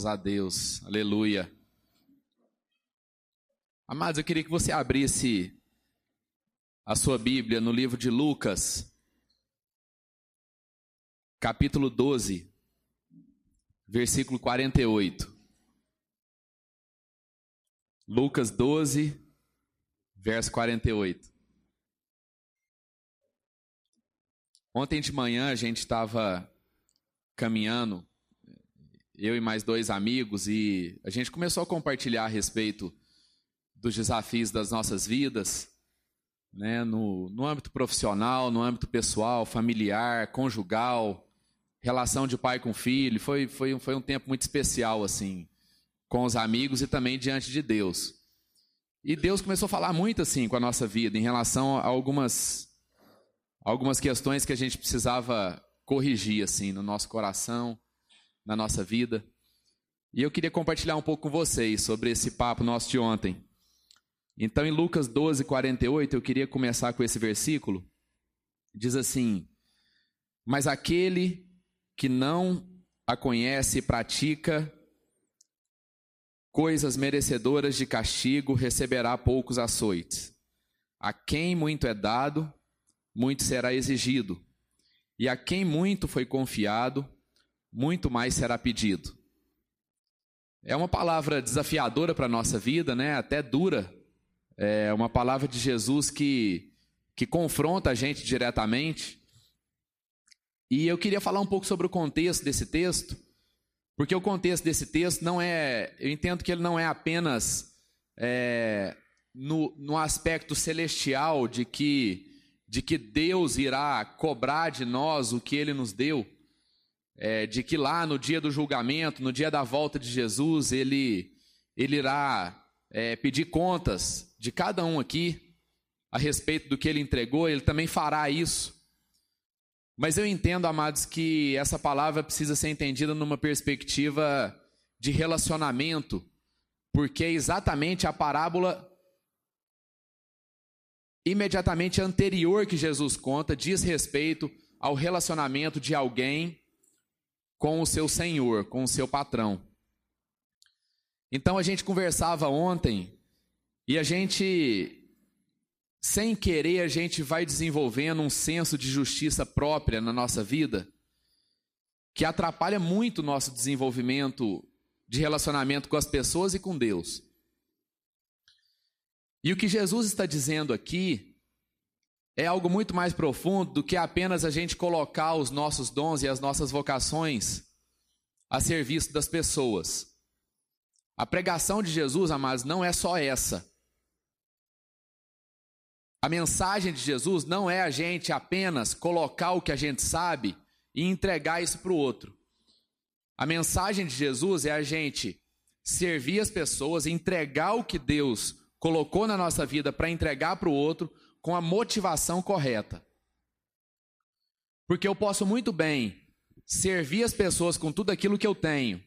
Graças a Deus. Aleluia. Amados, eu queria que você abrisse a sua Bíblia no livro de Lucas, capítulo 12, versículo 48. Lucas 12, verso 48. Ontem de manhã a gente estava caminhando, eu e mais dois amigos, e a gente começou a compartilhar a respeito dos desafios das nossas vidas, né, no, no âmbito profissional, no âmbito pessoal, familiar, conjugal, relação de pai com filho. Foi, foi, foi um tempo muito especial, assim, com os amigos e também diante de Deus. E Deus começou a falar muito, assim, com a nossa vida, em relação a algumas, algumas questões que a gente precisava corrigir assim no nosso coração, na nossa vida. E eu queria compartilhar um pouco com vocês sobre esse papo nosso de ontem. Então, em Lucas 12, 48, eu queria começar com esse versículo. Diz assim: Mas aquele que não a conhece e pratica coisas merecedoras de castigo receberá poucos açoites. A quem muito é dado, muito será exigido. E a quem muito foi confiado, muito mais será pedido. É uma palavra desafiadora para a nossa vida, né? até dura. É uma palavra de Jesus que, que confronta a gente diretamente. E eu queria falar um pouco sobre o contexto desse texto, porque o contexto desse texto não é. Eu entendo que ele não é apenas é, no, no aspecto celestial de que de que Deus irá cobrar de nós o que ele nos deu, é, de que lá no dia do julgamento, no dia da volta de Jesus, ele, ele irá é, pedir contas de cada um aqui a respeito do que ele entregou, ele também fará isso. Mas eu entendo, amados, que essa palavra precisa ser entendida numa perspectiva de relacionamento, porque é exatamente a parábola imediatamente anterior que Jesus conta diz respeito ao relacionamento de alguém com o seu senhor, com o seu patrão. Então a gente conversava ontem e a gente, sem querer, a gente vai desenvolvendo um senso de justiça própria na nossa vida que atrapalha muito o nosso desenvolvimento de relacionamento com as pessoas e com Deus. E o que Jesus está dizendo aqui é algo muito mais profundo do que apenas a gente colocar os nossos dons e as nossas vocações a serviço das pessoas. A pregação de Jesus, amados, não é só essa. A mensagem de Jesus não é a gente apenas colocar o que a gente sabe e entregar isso para o outro. A mensagem de Jesus é a gente servir as pessoas, entregar o que Deus colocou na nossa vida para entregar para o outro com a motivação correta. Porque eu posso muito bem servir as pessoas com tudo aquilo que eu tenho,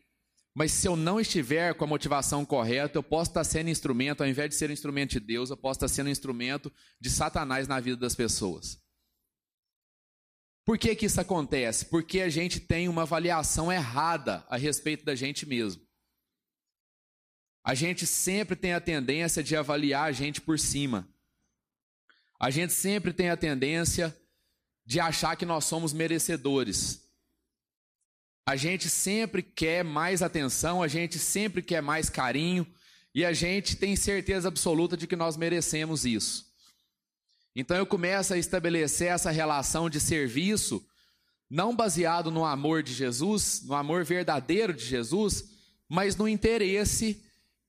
mas se eu não estiver com a motivação correta, eu posso estar sendo instrumento, ao invés de ser um instrumento de Deus, eu posso estar sendo um instrumento de Satanás na vida das pessoas. Por que, que isso acontece? Porque a gente tem uma avaliação errada a respeito da gente mesmo. A gente sempre tem a tendência de avaliar a gente por cima. A gente sempre tem a tendência de achar que nós somos merecedores. A gente sempre quer mais atenção, a gente sempre quer mais carinho e a gente tem certeza absoluta de que nós merecemos isso. Então eu começo a estabelecer essa relação de serviço, não baseado no amor de Jesus, no amor verdadeiro de Jesus, mas no interesse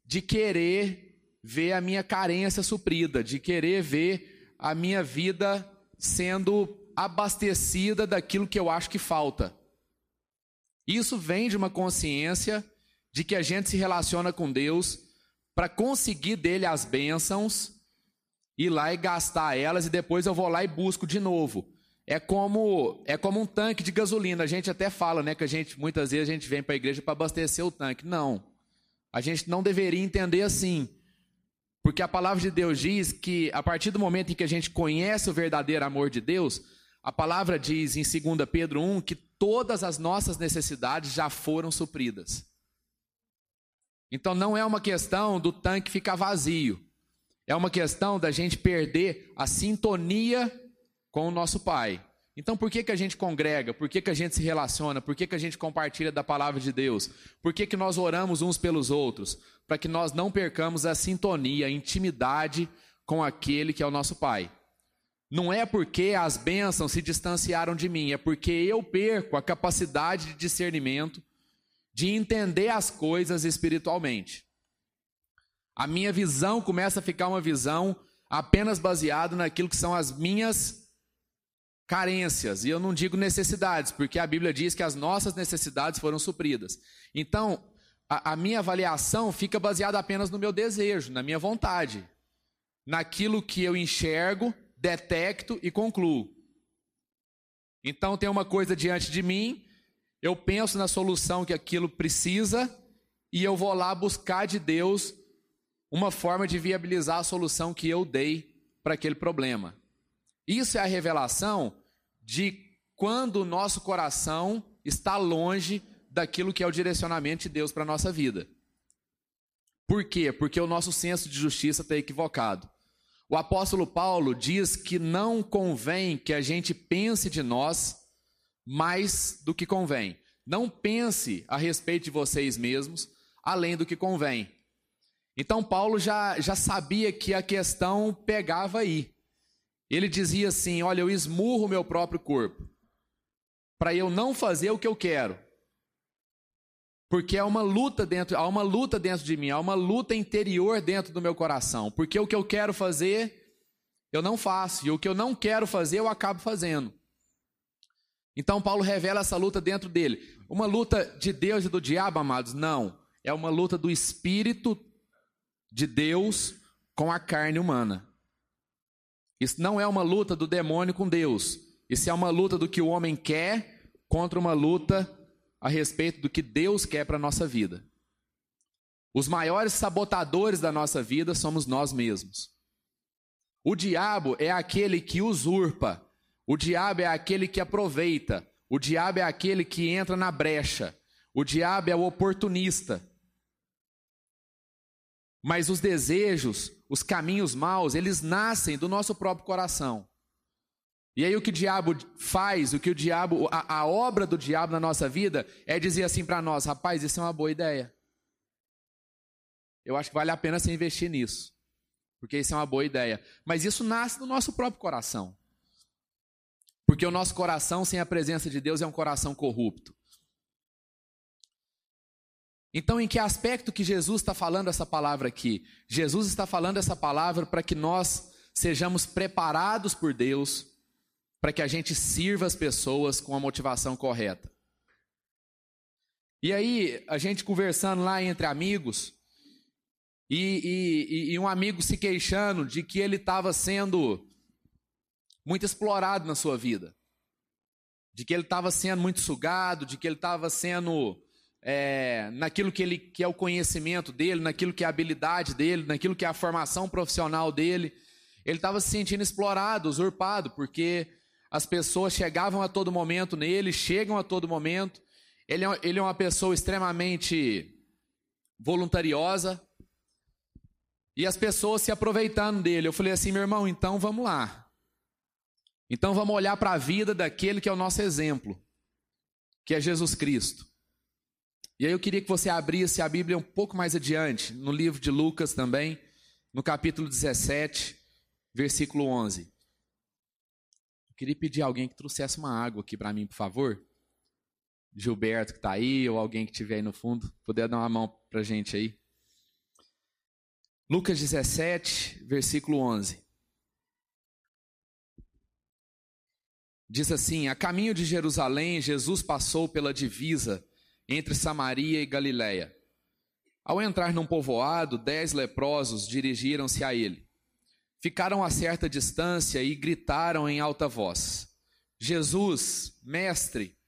de querer ver a minha carência suprida, de querer ver a minha vida sendo abastecida daquilo que eu acho que falta. Isso vem de uma consciência de que a gente se relaciona com Deus para conseguir dele as bênçãos, ir lá e gastar elas e depois eu vou lá e busco de novo. É como é como um tanque de gasolina. A gente até fala, né, que a gente muitas vezes a gente vem para a igreja para abastecer o tanque. Não. A gente não deveria entender assim. Porque a palavra de Deus diz que a partir do momento em que a gente conhece o verdadeiro amor de Deus, a palavra diz em 2 Pedro 1 que todas as nossas necessidades já foram supridas. Então não é uma questão do tanque ficar vazio. É uma questão da gente perder a sintonia com o nosso Pai. Então, por que, que a gente congrega? Por que, que a gente se relaciona? Por que, que a gente compartilha da palavra de Deus? Por que, que nós oramos uns pelos outros? Para que nós não percamos a sintonia, a intimidade com aquele que é o nosso Pai. Não é porque as bênçãos se distanciaram de mim, é porque eu perco a capacidade de discernimento, de entender as coisas espiritualmente. A minha visão começa a ficar uma visão apenas baseada naquilo que são as minhas carências, e eu não digo necessidades, porque a Bíblia diz que as nossas necessidades foram supridas. Então, a, a, minha avaliação fica baseada apenas no meu desejo, na minha vontade, naquilo que eu enxergo, detecto e concluo. Então, tem uma coisa diante de mim, eu penso na solução que aquilo precisa, e eu vou lá buscar de Deus uma forma de viabilizar a solução que eu dei para aquele problema. Isso é a revelação de quando o nosso coração está longe daquilo que é o direcionamento de Deus para a nossa vida. Por quê? Porque o nosso senso de justiça está equivocado. O apóstolo Paulo diz que não convém que a gente pense de nós mais do que convém. Não pense a respeito de vocês mesmos além do que convém. Então, Paulo já, já sabia que a questão pegava aí. Ele dizia assim: Olha, eu esmurro o meu próprio corpo, para eu não fazer o que eu quero. Porque é uma luta dentro, há uma luta dentro de mim, há uma luta interior dentro do meu coração. Porque o que eu quero fazer, eu não faço, e o que eu não quero fazer, eu acabo fazendo. Então Paulo revela essa luta dentro dele. Uma luta de Deus e do diabo, amados? Não. É uma luta do espírito de Deus com a carne humana. Isso não é uma luta do demônio com Deus. Isso é uma luta do que o homem quer contra uma luta a respeito do que Deus quer para a nossa vida. Os maiores sabotadores da nossa vida somos nós mesmos. O diabo é aquele que usurpa, o diabo é aquele que aproveita, o diabo é aquele que entra na brecha, o diabo é o oportunista. Mas os desejos, os caminhos maus, eles nascem do nosso próprio coração. E aí o que o diabo faz, o que o diabo, a, a obra do diabo na nossa vida é dizer assim para nós, rapaz, isso é uma boa ideia. Eu acho que vale a pena você investir nisso. Porque isso é uma boa ideia. Mas isso nasce do nosso próprio coração. Porque o nosso coração, sem a presença de Deus, é um coração corrupto. Então, em que aspecto que Jesus está falando essa palavra aqui? Jesus está falando essa palavra para que nós sejamos preparados por Deus, para que a gente sirva as pessoas com a motivação correta. E aí, a gente conversando lá entre amigos, e, e, e um amigo se queixando de que ele estava sendo muito explorado na sua vida, de que ele estava sendo muito sugado, de que ele estava sendo é, naquilo que, ele, que é o conhecimento dele, naquilo que é a habilidade dele, naquilo que é a formação profissional dele. Ele estava se sentindo explorado, usurpado, porque as pessoas chegavam a todo momento nele, chegam a todo momento. Ele é, ele é uma pessoa extremamente voluntariosa. E as pessoas se aproveitando dele. Eu falei assim, meu irmão, então vamos lá. Então vamos olhar para a vida daquele que é o nosso exemplo, que é Jesus Cristo. E aí eu queria que você abrisse a Bíblia um pouco mais adiante, no livro de Lucas também, no capítulo 17, versículo 11. Eu queria pedir a alguém que trouxesse uma água aqui para mim, por favor. Gilberto que está aí, ou alguém que estiver aí no fundo, puder dar uma mão para a gente aí. Lucas 17, versículo 11. Diz assim: A caminho de Jerusalém, Jesus passou pela divisa entre Samaria e Galiléia. Ao entrar num povoado, dez leprosos dirigiram-se a ele. Ficaram a certa distância e gritaram em alta voz: Jesus, mestre,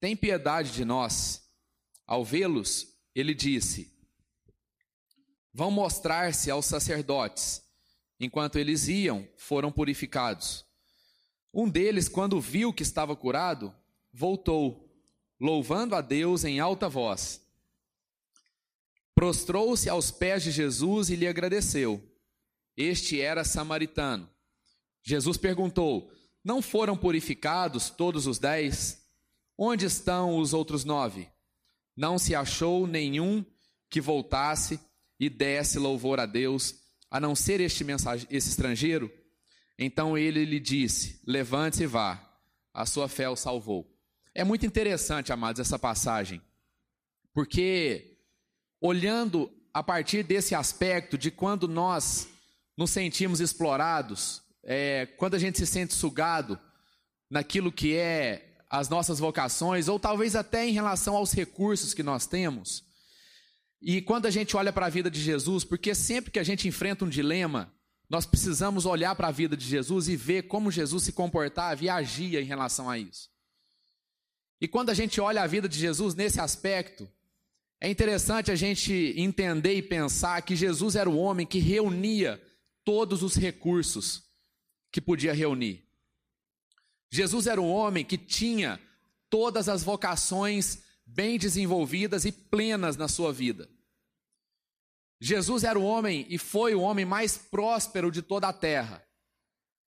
tem piedade de nós. Ao vê-los, ele disse: Vão mostrar-se aos sacerdotes. Enquanto eles iam, foram purificados. Um deles, quando viu que estava curado, voltou louvando a Deus em alta voz. prostrou-se aos pés de Jesus e lhe agradeceu. Este era samaritano. Jesus perguntou: Não foram purificados todos os dez? Onde estão os outros nove? Não se achou nenhum que voltasse e desse louvor a Deus, a não ser este, mensagem, esse estrangeiro? Então ele lhe disse: Levante-se e vá, a sua fé o salvou. É muito interessante, amados, essa passagem, porque olhando a partir desse aspecto de quando nós nos sentimos explorados, é, quando a gente se sente sugado naquilo que é as nossas vocações, ou talvez até em relação aos recursos que nós temos. E quando a gente olha para a vida de Jesus, porque sempre que a gente enfrenta um dilema, nós precisamos olhar para a vida de Jesus e ver como Jesus se comportava e agia em relação a isso. E quando a gente olha a vida de Jesus nesse aspecto, é interessante a gente entender e pensar que Jesus era o homem que reunia todos os recursos que podia reunir. Jesus era um homem que tinha todas as vocações bem desenvolvidas e plenas na sua vida. Jesus era o homem e foi o homem mais próspero de toda a terra.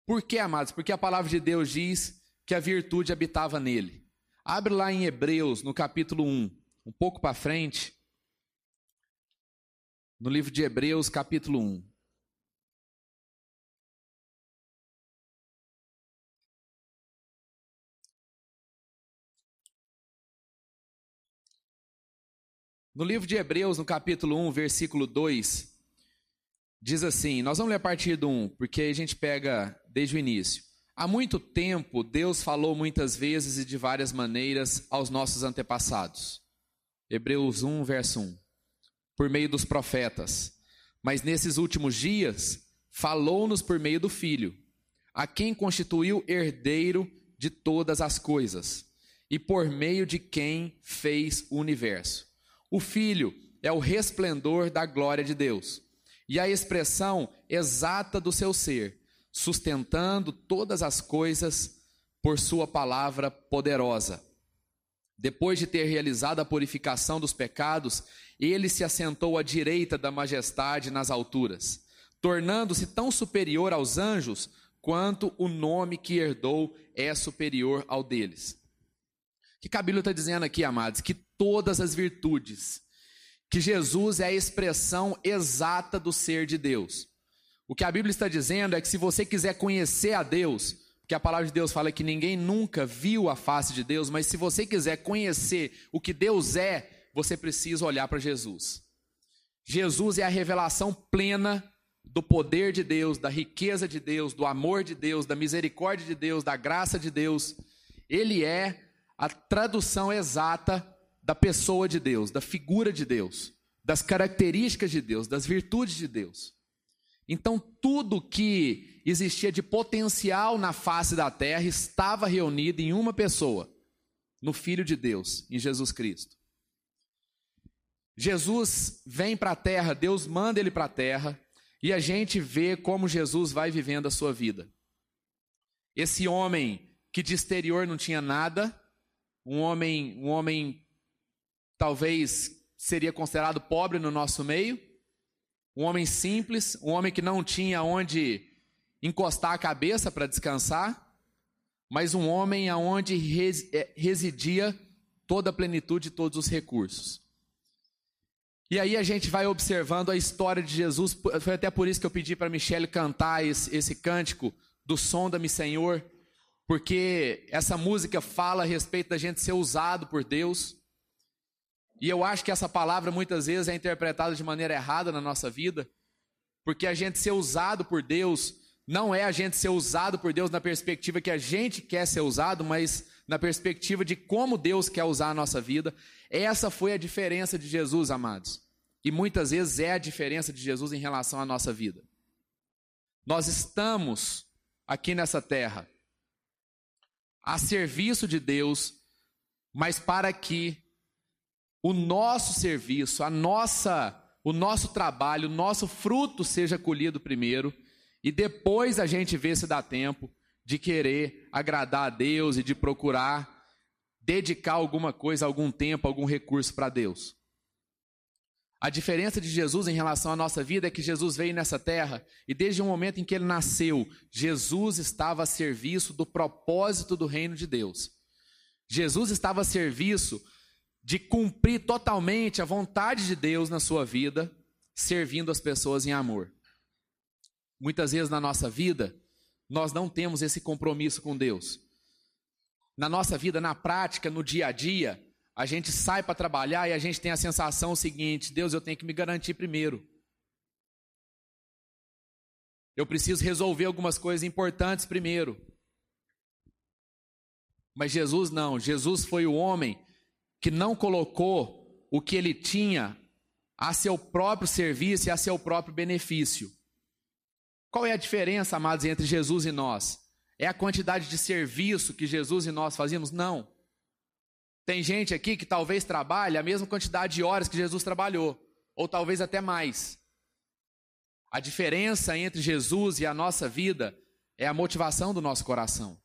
Por quê, amados? Porque a palavra de Deus diz que a virtude habitava nele. Abre lá em Hebreus, no capítulo 1, um pouco para frente. No livro de Hebreus, capítulo 1. No livro de Hebreus, no capítulo 1, versículo 2, diz assim: Nós vamos ler a partir do 1, porque a gente pega desde o início. Há muito tempo, Deus falou muitas vezes e de várias maneiras aos nossos antepassados. Hebreus 1, verso 1. Por meio dos profetas. Mas nesses últimos dias, falou-nos por meio do Filho, a quem constituiu herdeiro de todas as coisas, e por meio de quem fez o universo o Filho é o resplendor da glória de Deus e a expressão exata do seu ser, sustentando todas as coisas por Sua palavra poderosa. Depois de ter realizado a purificação dos pecados, ele se assentou à direita da majestade nas alturas, tornando-se tão superior aos anjos quanto o nome que herdou é superior ao deles. O que Bíblia está dizendo aqui, amados? Que todas as virtudes, que Jesus é a expressão exata do ser de Deus. O que a Bíblia está dizendo é que se você quiser conhecer a Deus, porque a palavra de Deus fala que ninguém nunca viu a face de Deus, mas se você quiser conhecer o que Deus é, você precisa olhar para Jesus. Jesus é a revelação plena do poder de Deus, da riqueza de Deus, do amor de Deus, da misericórdia de Deus, da graça de Deus. Ele é a tradução exata da pessoa de Deus, da figura de Deus, das características de Deus, das virtudes de Deus. Então, tudo que existia de potencial na face da terra estava reunido em uma pessoa, no Filho de Deus, em Jesus Cristo. Jesus vem para a terra, Deus manda ele para a terra, e a gente vê como Jesus vai vivendo a sua vida. Esse homem que de exterior não tinha nada, um homem, um homem talvez seria considerado pobre no nosso meio, um homem simples, um homem que não tinha onde encostar a cabeça para descansar, mas um homem aonde é, residia toda a plenitude de todos os recursos. E aí a gente vai observando a história de Jesus, foi até por isso que eu pedi para Michele cantar esse, esse cântico do Sonda-me Senhor, porque essa música fala a respeito da gente ser usado por Deus, e eu acho que essa palavra muitas vezes é interpretada de maneira errada na nossa vida, porque a gente ser usado por Deus não é a gente ser usado por Deus na perspectiva que a gente quer ser usado, mas na perspectiva de como Deus quer usar a nossa vida. Essa foi a diferença de Jesus, amados. E muitas vezes é a diferença de Jesus em relação à nossa vida. Nós estamos aqui nessa terra a serviço de Deus, mas para que o nosso serviço, a nossa, o nosso trabalho, o nosso fruto seja colhido primeiro e depois a gente vê se dá tempo de querer agradar a Deus e de procurar dedicar alguma coisa, algum tempo, algum recurso para Deus. A diferença de Jesus em relação à nossa vida é que Jesus veio nessa terra e desde o momento em que ele nasceu, Jesus estava a serviço do propósito do reino de Deus. Jesus estava a serviço de cumprir totalmente a vontade de Deus na sua vida, servindo as pessoas em amor. Muitas vezes na nossa vida, nós não temos esse compromisso com Deus. Na nossa vida, na prática, no dia a dia, a gente sai para trabalhar e a gente tem a sensação seguinte: Deus, eu tenho que me garantir primeiro. Eu preciso resolver algumas coisas importantes primeiro. Mas Jesus não, Jesus foi o homem que não colocou o que ele tinha a seu próprio serviço e a seu próprio benefício. Qual é a diferença, amados, entre Jesus e nós? É a quantidade de serviço que Jesus e nós fazíamos? Não. Tem gente aqui que talvez trabalhe a mesma quantidade de horas que Jesus trabalhou, ou talvez até mais. A diferença entre Jesus e a nossa vida é a motivação do nosso coração.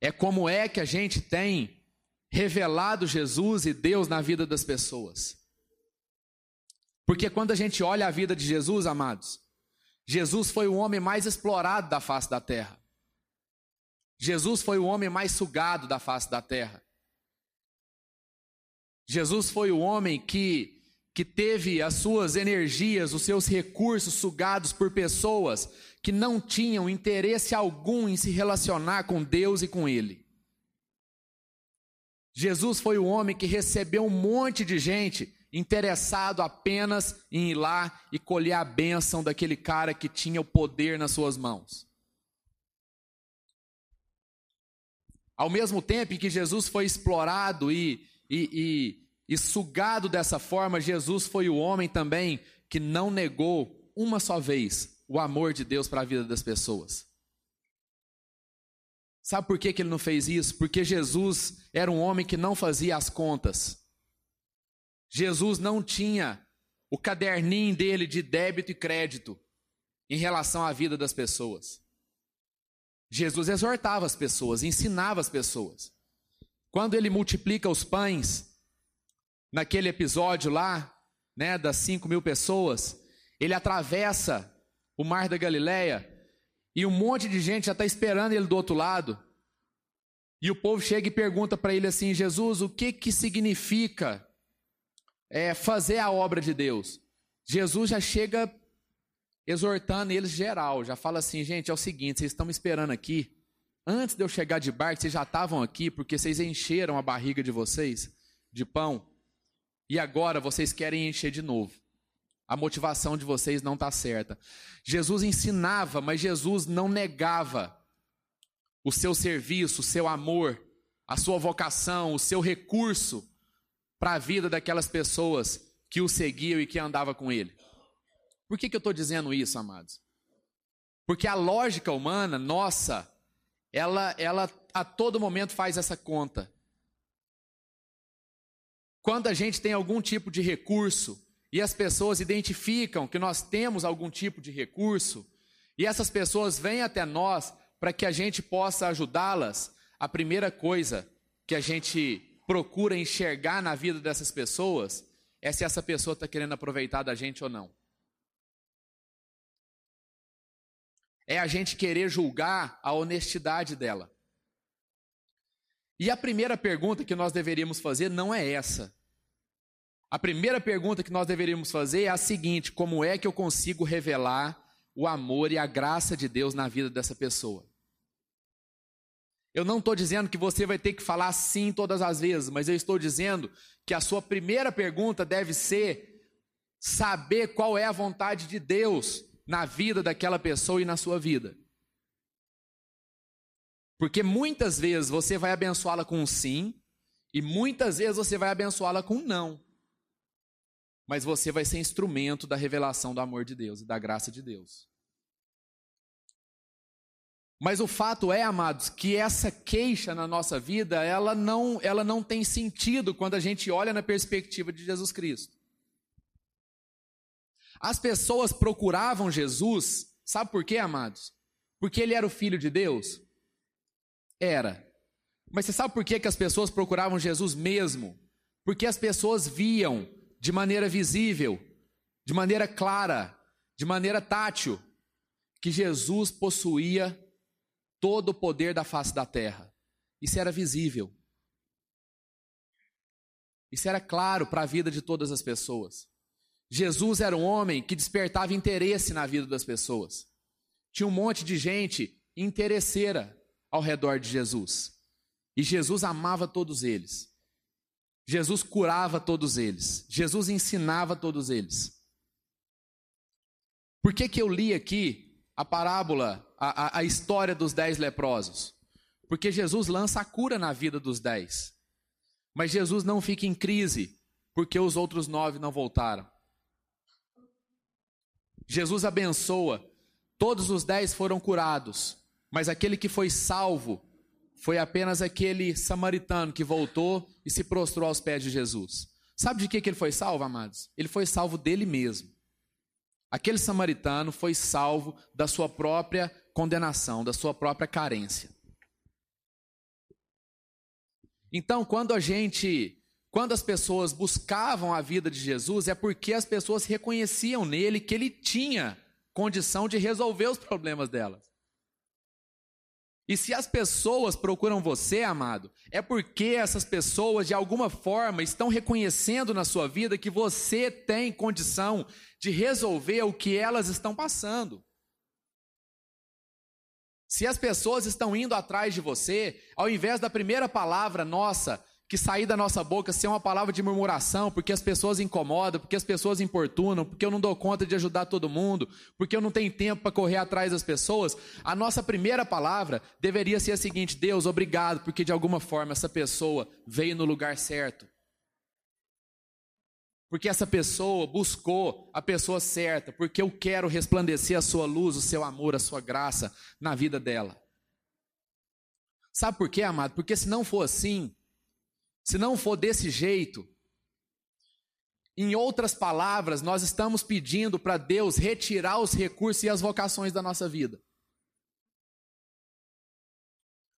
É como é que a gente tem revelado Jesus e Deus na vida das pessoas. Porque quando a gente olha a vida de Jesus, amados, Jesus foi o homem mais explorado da face da terra. Jesus foi o homem mais sugado da face da terra. Jesus foi o homem que, que teve as suas energias, os seus recursos sugados por pessoas que não tinham interesse algum em se relacionar com Deus e com Ele. Jesus foi o homem que recebeu um monte de gente interessado apenas em ir lá e colher a bênção daquele cara que tinha o poder nas suas mãos. Ao mesmo tempo em que Jesus foi explorado e, e, e, e sugado dessa forma, Jesus foi o homem também que não negou uma só vez o amor de Deus para a vida das pessoas. Sabe por que, que ele não fez isso? Porque Jesus era um homem que não fazia as contas. Jesus não tinha o caderninho dele de débito e crédito em relação à vida das pessoas. Jesus exortava as pessoas, ensinava as pessoas. Quando ele multiplica os pães, naquele episódio lá, né, das cinco mil pessoas, ele atravessa o mar da Galileia e um monte de gente já está esperando ele do outro lado. E o povo chega e pergunta para ele assim: Jesus, o que que significa é, fazer a obra de Deus? Jesus já chega exortando eles geral, já fala assim, gente, é o seguinte, vocês estão me esperando aqui, antes de eu chegar de barco, vocês já estavam aqui, porque vocês encheram a barriga de vocês de pão, e agora vocês querem encher de novo. A motivação de vocês não está certa. Jesus ensinava, mas Jesus não negava o seu serviço, o seu amor, a sua vocação, o seu recurso para a vida daquelas pessoas que o seguiam e que andavam com ele. Por que, que eu estou dizendo isso, amados? Porque a lógica humana, nossa, ela, ela a todo momento faz essa conta. Quando a gente tem algum tipo de recurso e as pessoas identificam que nós temos algum tipo de recurso, e essas pessoas vêm até nós para que a gente possa ajudá-las, a primeira coisa que a gente procura enxergar na vida dessas pessoas é se essa pessoa está querendo aproveitar da gente ou não. é a gente querer julgar a honestidade dela. E a primeira pergunta que nós deveríamos fazer não é essa. A primeira pergunta que nós deveríamos fazer é a seguinte: como é que eu consigo revelar o amor e a graça de Deus na vida dessa pessoa? Eu não estou dizendo que você vai ter que falar sim todas as vezes, mas eu estou dizendo que a sua primeira pergunta deve ser saber qual é a vontade de Deus na vida daquela pessoa e na sua vida. Porque muitas vezes você vai abençoá-la com um sim, e muitas vezes você vai abençoá-la com um não. Mas você vai ser instrumento da revelação do amor de Deus e da graça de Deus. Mas o fato é, amados, que essa queixa na nossa vida, ela não, ela não tem sentido quando a gente olha na perspectiva de Jesus Cristo. As pessoas procuravam Jesus, sabe por quê, amados? Porque ele era o filho de Deus? Era. Mas você sabe por que, que as pessoas procuravam Jesus mesmo? Porque as pessoas viam de maneira visível, de maneira clara, de maneira tátil, que Jesus possuía todo o poder da face da terra. Isso era visível. Isso era claro para a vida de todas as pessoas. Jesus era um homem que despertava interesse na vida das pessoas. Tinha um monte de gente interesseira ao redor de Jesus. E Jesus amava todos eles. Jesus curava todos eles. Jesus ensinava todos eles. Por que, que eu li aqui a parábola, a, a, a história dos dez leprosos? Porque Jesus lança a cura na vida dos dez. Mas Jesus não fica em crise porque os outros nove não voltaram. Jesus abençoa, todos os dez foram curados, mas aquele que foi salvo foi apenas aquele samaritano que voltou e se prostrou aos pés de Jesus. Sabe de que, que ele foi salvo, amados? Ele foi salvo dele mesmo. Aquele samaritano foi salvo da sua própria condenação, da sua própria carência. Então, quando a gente, quando as pessoas buscavam a vida de Jesus, é porque as pessoas reconheciam nele que ele tinha condição de resolver os problemas delas. E se as pessoas procuram você, amado, é porque essas pessoas de alguma forma estão reconhecendo na sua vida que você tem condição de resolver o que elas estão passando. Se as pessoas estão indo atrás de você, ao invés da primeira palavra nossa que sair da nossa boca ser uma palavra de murmuração, porque as pessoas incomodam, porque as pessoas importunam, porque eu não dou conta de ajudar todo mundo, porque eu não tenho tempo para correr atrás das pessoas, a nossa primeira palavra deveria ser a seguinte: Deus, obrigado, porque de alguma forma essa pessoa veio no lugar certo. Porque essa pessoa buscou a pessoa certa, porque eu quero resplandecer a sua luz, o seu amor, a sua graça na vida dela. Sabe por quê, amado? Porque se não for assim, se não for desse jeito, em outras palavras, nós estamos pedindo para Deus retirar os recursos e as vocações da nossa vida.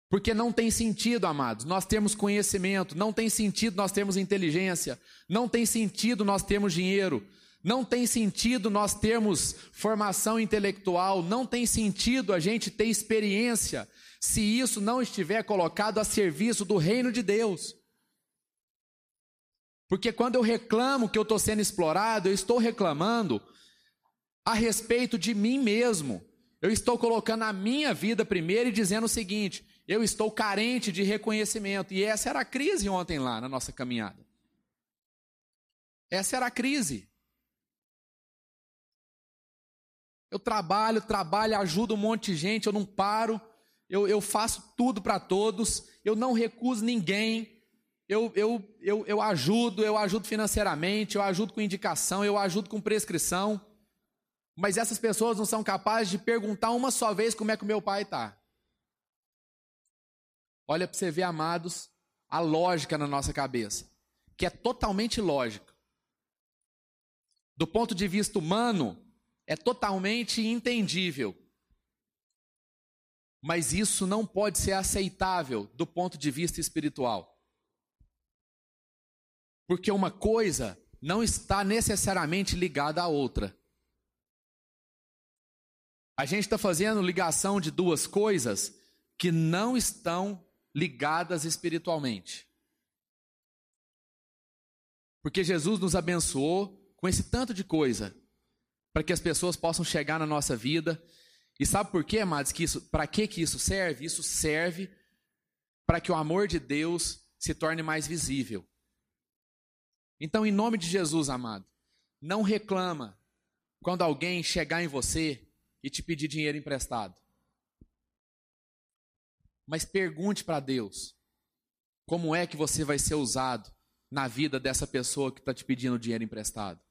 Porque não tem sentido, amados, nós termos conhecimento, não tem sentido nós termos inteligência, não tem sentido nós termos dinheiro, não tem sentido nós termos formação intelectual, não tem sentido a gente ter experiência, se isso não estiver colocado a serviço do reino de Deus. Porque quando eu reclamo que eu estou sendo explorado, eu estou reclamando a respeito de mim mesmo. Eu estou colocando a minha vida primeiro e dizendo o seguinte: eu estou carente de reconhecimento. E essa era a crise ontem lá na nossa caminhada. Essa era a crise. Eu trabalho, trabalho, ajudo um monte de gente, eu não paro, eu, eu faço tudo para todos, eu não recuso ninguém, eu, eu, eu, eu ajudo, eu ajudo financeiramente, eu ajudo com indicação, eu ajudo com prescrição, mas essas pessoas não são capazes de perguntar uma só vez como é que o meu pai está. Olha para você ver, amados, a lógica na nossa cabeça, que é totalmente lógica. Do ponto de vista humano, é totalmente entendível. Mas isso não pode ser aceitável do ponto de vista espiritual. Porque uma coisa não está necessariamente ligada à outra. A gente está fazendo ligação de duas coisas que não estão ligadas espiritualmente. Porque Jesus nos abençoou com esse tanto de coisa para que as pessoas possam chegar na nossa vida. E sabe por quê, amados, que isso, para que que isso serve? Isso serve para que o amor de Deus se torne mais visível. Então, em nome de Jesus, amado, não reclama quando alguém chegar em você e te pedir dinheiro emprestado. Mas pergunte para Deus como é que você vai ser usado na vida dessa pessoa que está te pedindo dinheiro emprestado.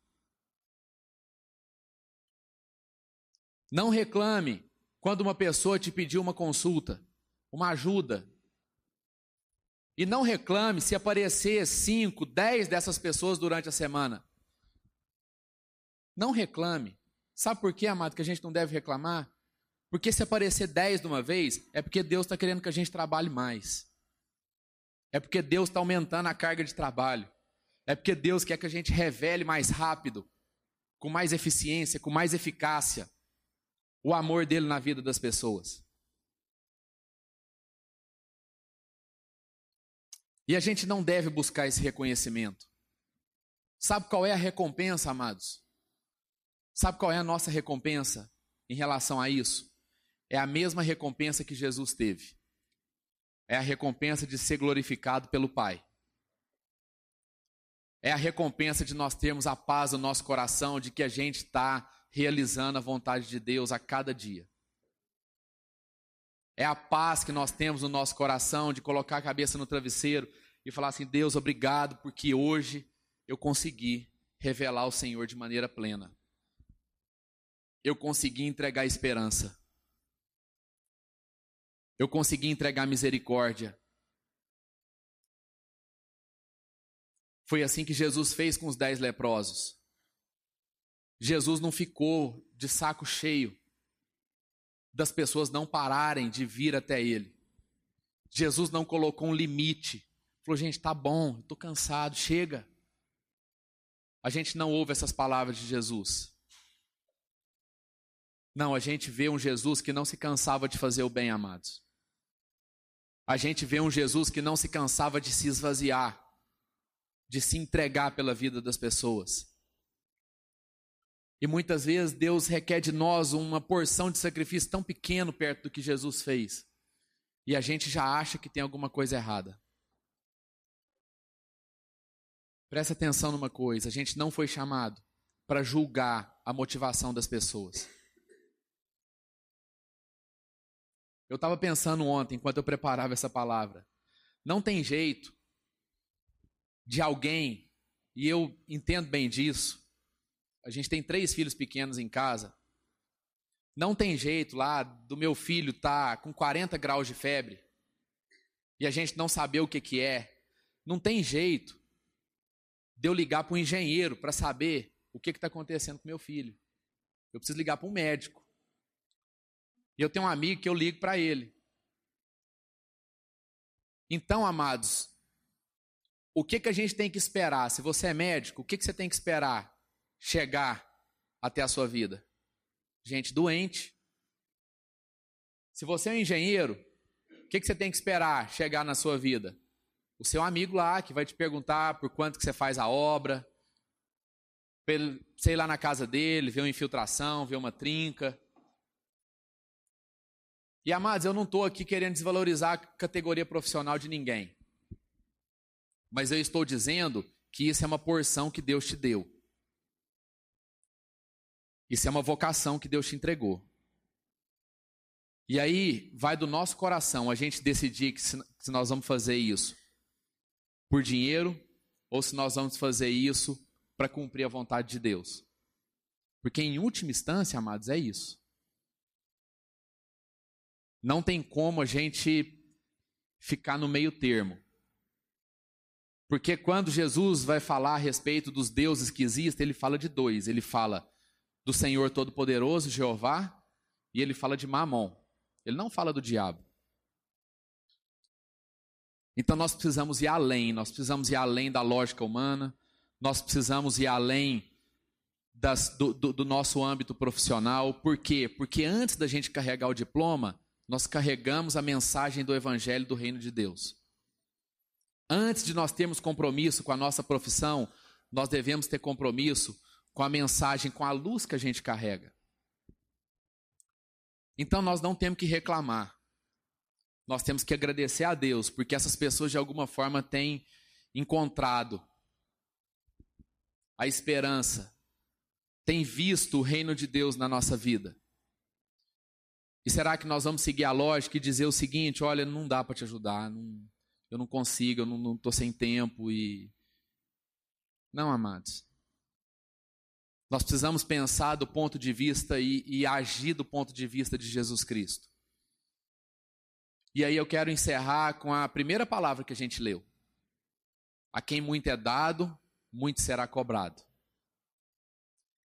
Não reclame quando uma pessoa te pediu uma consulta, uma ajuda. E não reclame se aparecer 5, 10 dessas pessoas durante a semana. Não reclame. Sabe por quê, amado, que a gente não deve reclamar? Porque se aparecer 10 de uma vez, é porque Deus está querendo que a gente trabalhe mais. É porque Deus está aumentando a carga de trabalho. É porque Deus quer que a gente revele mais rápido, com mais eficiência, com mais eficácia, o amor dele na vida das pessoas. E a gente não deve buscar esse reconhecimento. Sabe qual é a recompensa, amados? Sabe qual é a nossa recompensa em relação a isso? É a mesma recompensa que Jesus teve. É a recompensa de ser glorificado pelo Pai. É a recompensa de nós termos a paz no nosso coração, de que a gente está realizando a vontade de Deus a cada dia. É a paz que nós temos no nosso coração de colocar a cabeça no travesseiro e falar assim: Deus, obrigado, porque hoje eu consegui revelar o Senhor de maneira plena. Eu consegui entregar esperança. Eu consegui entregar misericórdia. Foi assim que Jesus fez com os dez leprosos. Jesus não ficou de saco cheio das pessoas não pararem de vir até ele. Jesus não colocou um limite. Falou, gente, tá bom, estou cansado, chega. A gente não ouve essas palavras de Jesus. Não, a gente vê um Jesus que não se cansava de fazer o bem, amados. A gente vê um Jesus que não se cansava de se esvaziar, de se entregar pela vida das pessoas. E muitas vezes Deus requer de nós uma porção de sacrifício tão pequeno perto do que Jesus fez. E a gente já acha que tem alguma coisa errada. Presta atenção numa coisa: a gente não foi chamado para julgar a motivação das pessoas. Eu estava pensando ontem, enquanto eu preparava essa palavra. Não tem jeito de alguém, e eu entendo bem disso, a gente tem três filhos pequenos em casa. Não tem jeito lá do meu filho tá com 40 graus de febre e a gente não saber o que, que é. Não tem jeito de eu ligar para um engenheiro para saber o que está acontecendo com meu filho. Eu preciso ligar para um médico. E eu tenho um amigo que eu ligo para ele. Então, amados, o que, que a gente tem que esperar? Se você é médico, o que, que você tem que esperar? Chegar até a sua vida? Gente doente. Se você é um engenheiro, o que, que você tem que esperar chegar na sua vida? O seu amigo lá que vai te perguntar por quanto que você faz a obra, sei lá na casa dele, ver uma infiltração, ver uma trinca. E amados, eu não estou aqui querendo desvalorizar a categoria profissional de ninguém. Mas eu estou dizendo que isso é uma porção que Deus te deu. Isso é uma vocação que Deus te entregou. E aí vai do nosso coração a gente decidir que se, se nós vamos fazer isso por dinheiro ou se nós vamos fazer isso para cumprir a vontade de Deus. Porque em última instância, amados, é isso. Não tem como a gente ficar no meio termo. Porque quando Jesus vai falar a respeito dos deuses que existem, ele fala de dois. Ele fala do Senhor Todo-Poderoso, Jeová, e ele fala de Mamon. Ele não fala do diabo. Então nós precisamos ir além, nós precisamos ir além da lógica humana, nós precisamos ir além das, do, do, do nosso âmbito profissional. Por quê? Porque antes da gente carregar o diploma, nós carregamos a mensagem do Evangelho do Reino de Deus. Antes de nós termos compromisso com a nossa profissão, nós devemos ter compromisso com a mensagem, com a luz que a gente carrega. Então nós não temos que reclamar. Nós temos que agradecer a Deus, porque essas pessoas de alguma forma têm encontrado a esperança, têm visto o reino de Deus na nossa vida. E será que nós vamos seguir a lógica e dizer o seguinte: olha, não dá para te ajudar, não, eu não consigo, eu não estou sem tempo e. Não, amados. Nós precisamos pensar do ponto de vista e, e, agir do ponto de vista de Jesus Cristo. E aí eu quero encerrar com a primeira palavra que a gente leu. A quem muito é dado, muito será cobrado.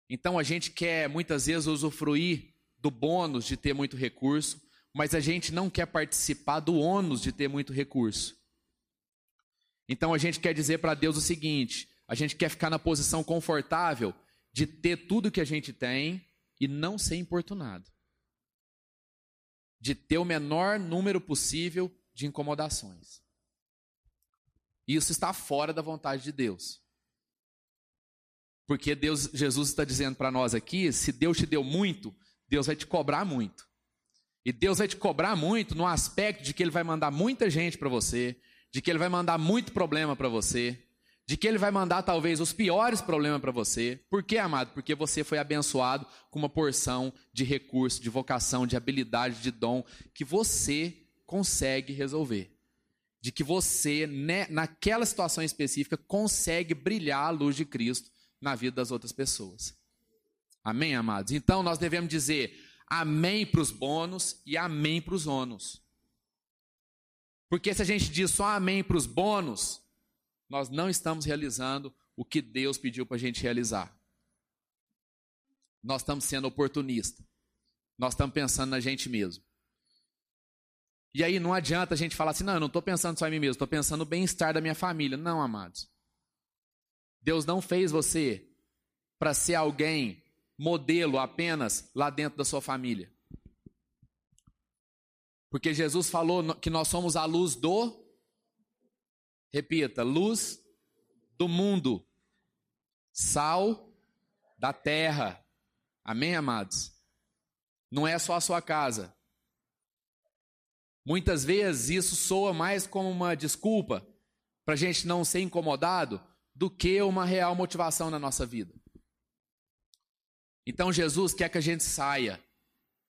Então a gente quer muitas vezes usufruir do bônus de ter muito recurso, mas a gente não quer participar do ônus de ter muito recurso. Então a gente quer dizer para Deus o seguinte: A gente quer ficar na posição confortável de ter tudo que a gente tem e não ser importunado. De ter o menor número possível de incomodações. Isso está fora da vontade de Deus. Porque Deus, Jesus está dizendo para nós aqui, se Deus te deu muito, Deus vai te cobrar muito. E Deus vai te cobrar muito no aspecto de que ele vai mandar muita gente para você, de que ele vai mandar muito problema para você, de que ele vai mandar talvez os piores problemas para você. Por quê, amado? Porque você foi abençoado com uma porção de recurso, de vocação, de habilidade, de dom que você consegue resolver. De que você, né, naquela situação específica, consegue brilhar a luz de Cristo na vida das outras pessoas. Amém, amados? Então nós devemos dizer amém para os bônus e amém para os ônus. Porque se a gente diz só amém para os bônus, nós não estamos realizando o que Deus pediu para a gente realizar. Nós estamos sendo oportunistas. Nós estamos pensando na gente mesmo. E aí não adianta a gente falar assim, não, eu não estou pensando só em mim mesmo, estou pensando no bem-estar da minha família. Não, amados. Deus não fez você para ser alguém modelo apenas lá dentro da sua família. Porque Jesus falou que nós somos a luz do Repita, luz do mundo, sal da terra. Amém, amados? Não é só a sua casa. Muitas vezes isso soa mais como uma desculpa para a gente não ser incomodado do que uma real motivação na nossa vida. Então Jesus quer que a gente saia.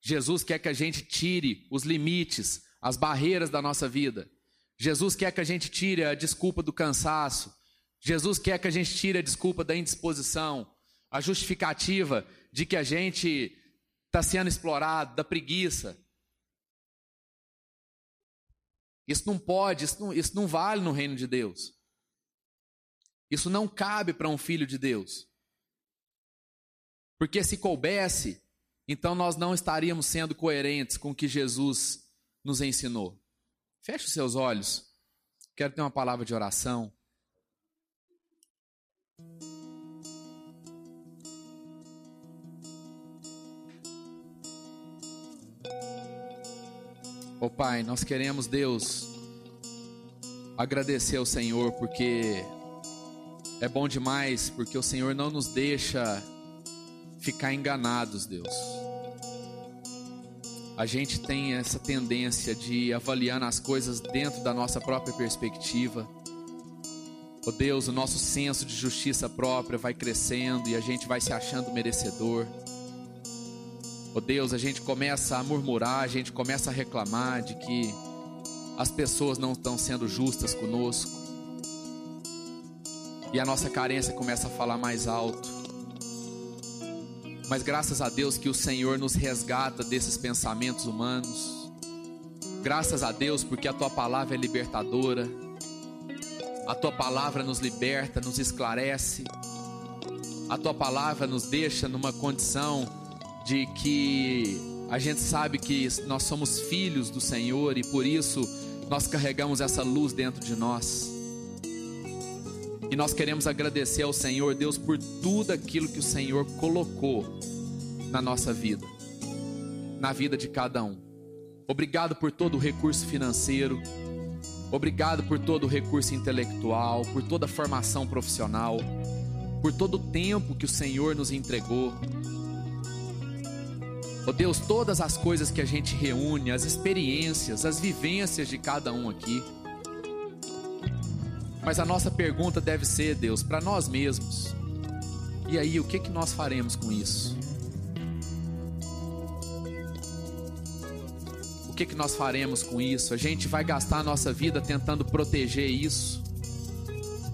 Jesus quer que a gente tire os limites, as barreiras da nossa vida. Jesus quer que a gente tire a desculpa do cansaço. Jesus quer que a gente tire a desculpa da indisposição, a justificativa de que a gente está sendo explorado, da preguiça. Isso não pode, isso não, isso não vale no reino de Deus. Isso não cabe para um filho de Deus. Porque se coubesse, então nós não estaríamos sendo coerentes com o que Jesus nos ensinou. Feche os seus olhos. Quero ter uma palavra de oração. Ô oh, Pai, nós queremos, Deus, agradecer ao Senhor porque é bom demais, porque o Senhor não nos deixa ficar enganados, Deus a gente tem essa tendência de avaliar as coisas dentro da nossa própria perspectiva. Oh Deus, o nosso senso de justiça própria vai crescendo e a gente vai se achando merecedor. Oh Deus, a gente começa a murmurar, a gente começa a reclamar de que as pessoas não estão sendo justas conosco. E a nossa carência começa a falar mais alto. Mas graças a Deus que o Senhor nos resgata desses pensamentos humanos. Graças a Deus porque a tua palavra é libertadora. A tua palavra nos liberta, nos esclarece. A tua palavra nos deixa numa condição de que a gente sabe que nós somos filhos do Senhor e por isso nós carregamos essa luz dentro de nós. E nós queremos agradecer ao Senhor, Deus, por tudo aquilo que o Senhor colocou na nossa vida, na vida de cada um. Obrigado por todo o recurso financeiro, obrigado por todo o recurso intelectual, por toda a formação profissional, por todo o tempo que o Senhor nos entregou. Oh Deus, todas as coisas que a gente reúne, as experiências, as vivências de cada um aqui mas a nossa pergunta deve ser, Deus, para nós mesmos. E aí, o que que nós faremos com isso? O que que nós faremos com isso? A gente vai gastar a nossa vida tentando proteger isso,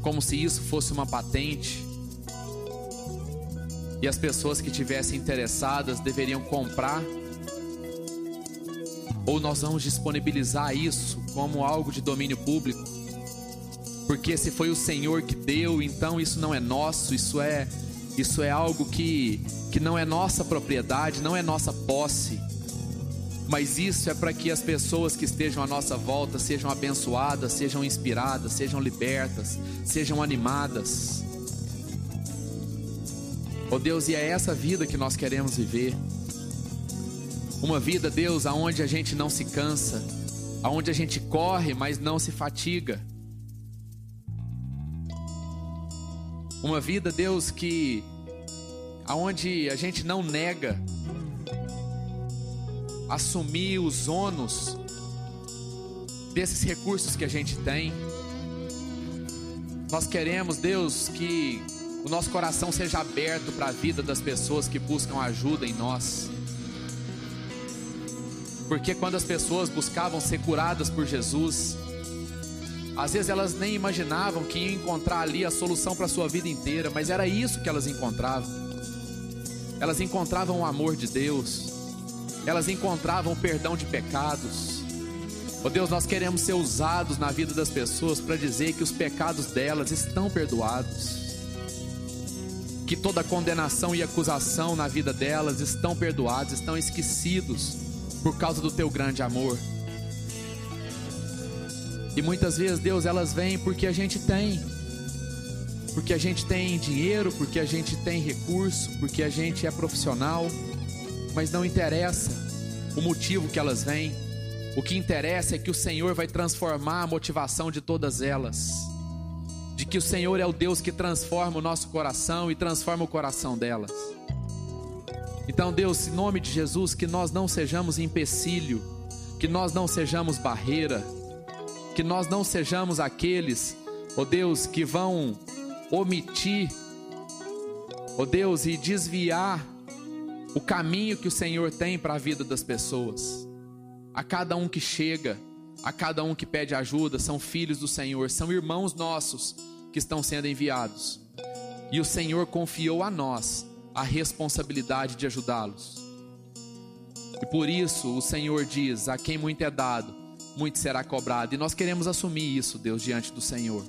como se isso fosse uma patente. E as pessoas que tivessem interessadas deveriam comprar ou nós vamos disponibilizar isso como algo de domínio público? Porque se foi o Senhor que deu, então isso não é nosso, isso é isso é algo que que não é nossa propriedade, não é nossa posse. Mas isso é para que as pessoas que estejam à nossa volta sejam abençoadas, sejam inspiradas, sejam libertas, sejam animadas. Oh Deus, e é essa vida que nós queremos viver. Uma vida, Deus, aonde a gente não se cansa, aonde a gente corre, mas não se fatiga. Uma vida, Deus, que aonde a gente não nega assumir os ônus desses recursos que a gente tem. Nós queremos, Deus, que o nosso coração seja aberto para a vida das pessoas que buscam ajuda em nós. Porque quando as pessoas buscavam ser curadas por Jesus, às vezes elas nem imaginavam que iam encontrar ali a solução para a sua vida inteira, mas era isso que elas encontravam. Elas encontravam o amor de Deus, elas encontravam o perdão de pecados. Oh Deus, nós queremos ser usados na vida das pessoas para dizer que os pecados delas estão perdoados, que toda condenação e acusação na vida delas estão perdoados, estão esquecidos por causa do teu grande amor. E muitas vezes, Deus, elas vêm porque a gente tem. Porque a gente tem dinheiro, porque a gente tem recurso, porque a gente é profissional, mas não interessa o motivo que elas vêm. O que interessa é que o Senhor vai transformar a motivação de todas elas. De que o Senhor é o Deus que transforma o nosso coração e transforma o coração delas. Então, Deus, em nome de Jesus, que nós não sejamos empecilho, que nós não sejamos barreira, que nós não sejamos aqueles, ó oh Deus, que vão omitir, ó oh Deus, e desviar o caminho que o Senhor tem para a vida das pessoas. A cada um que chega, a cada um que pede ajuda, são filhos do Senhor, são irmãos nossos que estão sendo enviados. E o Senhor confiou a nós a responsabilidade de ajudá-los. E por isso o Senhor diz: a quem muito é dado, muito será cobrado. E nós queremos assumir isso, Deus, diante do Senhor.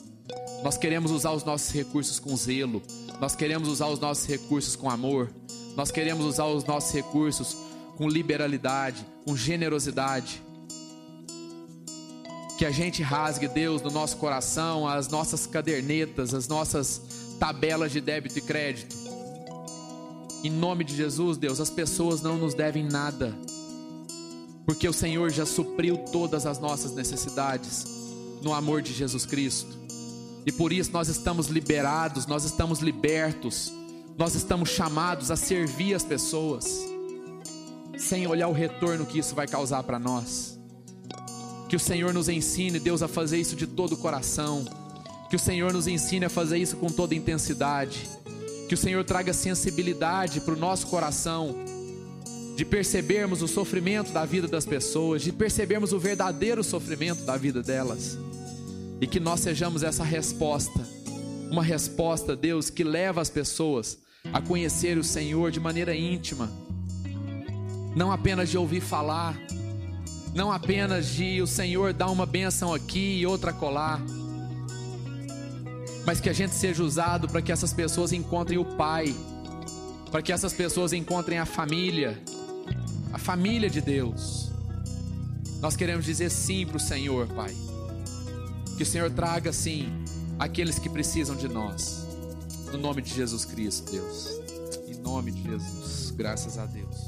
Nós queremos usar os nossos recursos com zelo. Nós queremos usar os nossos recursos com amor. Nós queremos usar os nossos recursos com liberalidade, com generosidade. Que a gente rasgue, Deus, no nosso coração as nossas cadernetas, as nossas tabelas de débito e crédito. Em nome de Jesus, Deus, as pessoas não nos devem nada porque o Senhor já supriu todas as nossas necessidades no amor de Jesus Cristo. E por isso nós estamos liberados, nós estamos libertos, nós estamos chamados a servir as pessoas, sem olhar o retorno que isso vai causar para nós. Que o Senhor nos ensine, Deus, a fazer isso de todo o coração. Que o Senhor nos ensine a fazer isso com toda intensidade. Que o Senhor traga sensibilidade para o nosso coração de percebermos o sofrimento da vida das pessoas, de percebermos o verdadeiro sofrimento da vida delas, e que nós sejamos essa resposta, uma resposta, Deus, que leva as pessoas a conhecer o Senhor de maneira íntima, não apenas de ouvir falar, não apenas de o Senhor dar uma bênção aqui e outra colar, mas que a gente seja usado para que essas pessoas encontrem o Pai, para que essas pessoas encontrem a família, a família de Deus. Nós queremos dizer sim para o Senhor, Pai. Que o Senhor traga sim aqueles que precisam de nós. No nome de Jesus Cristo, Deus. Em nome de Jesus. Graças a Deus.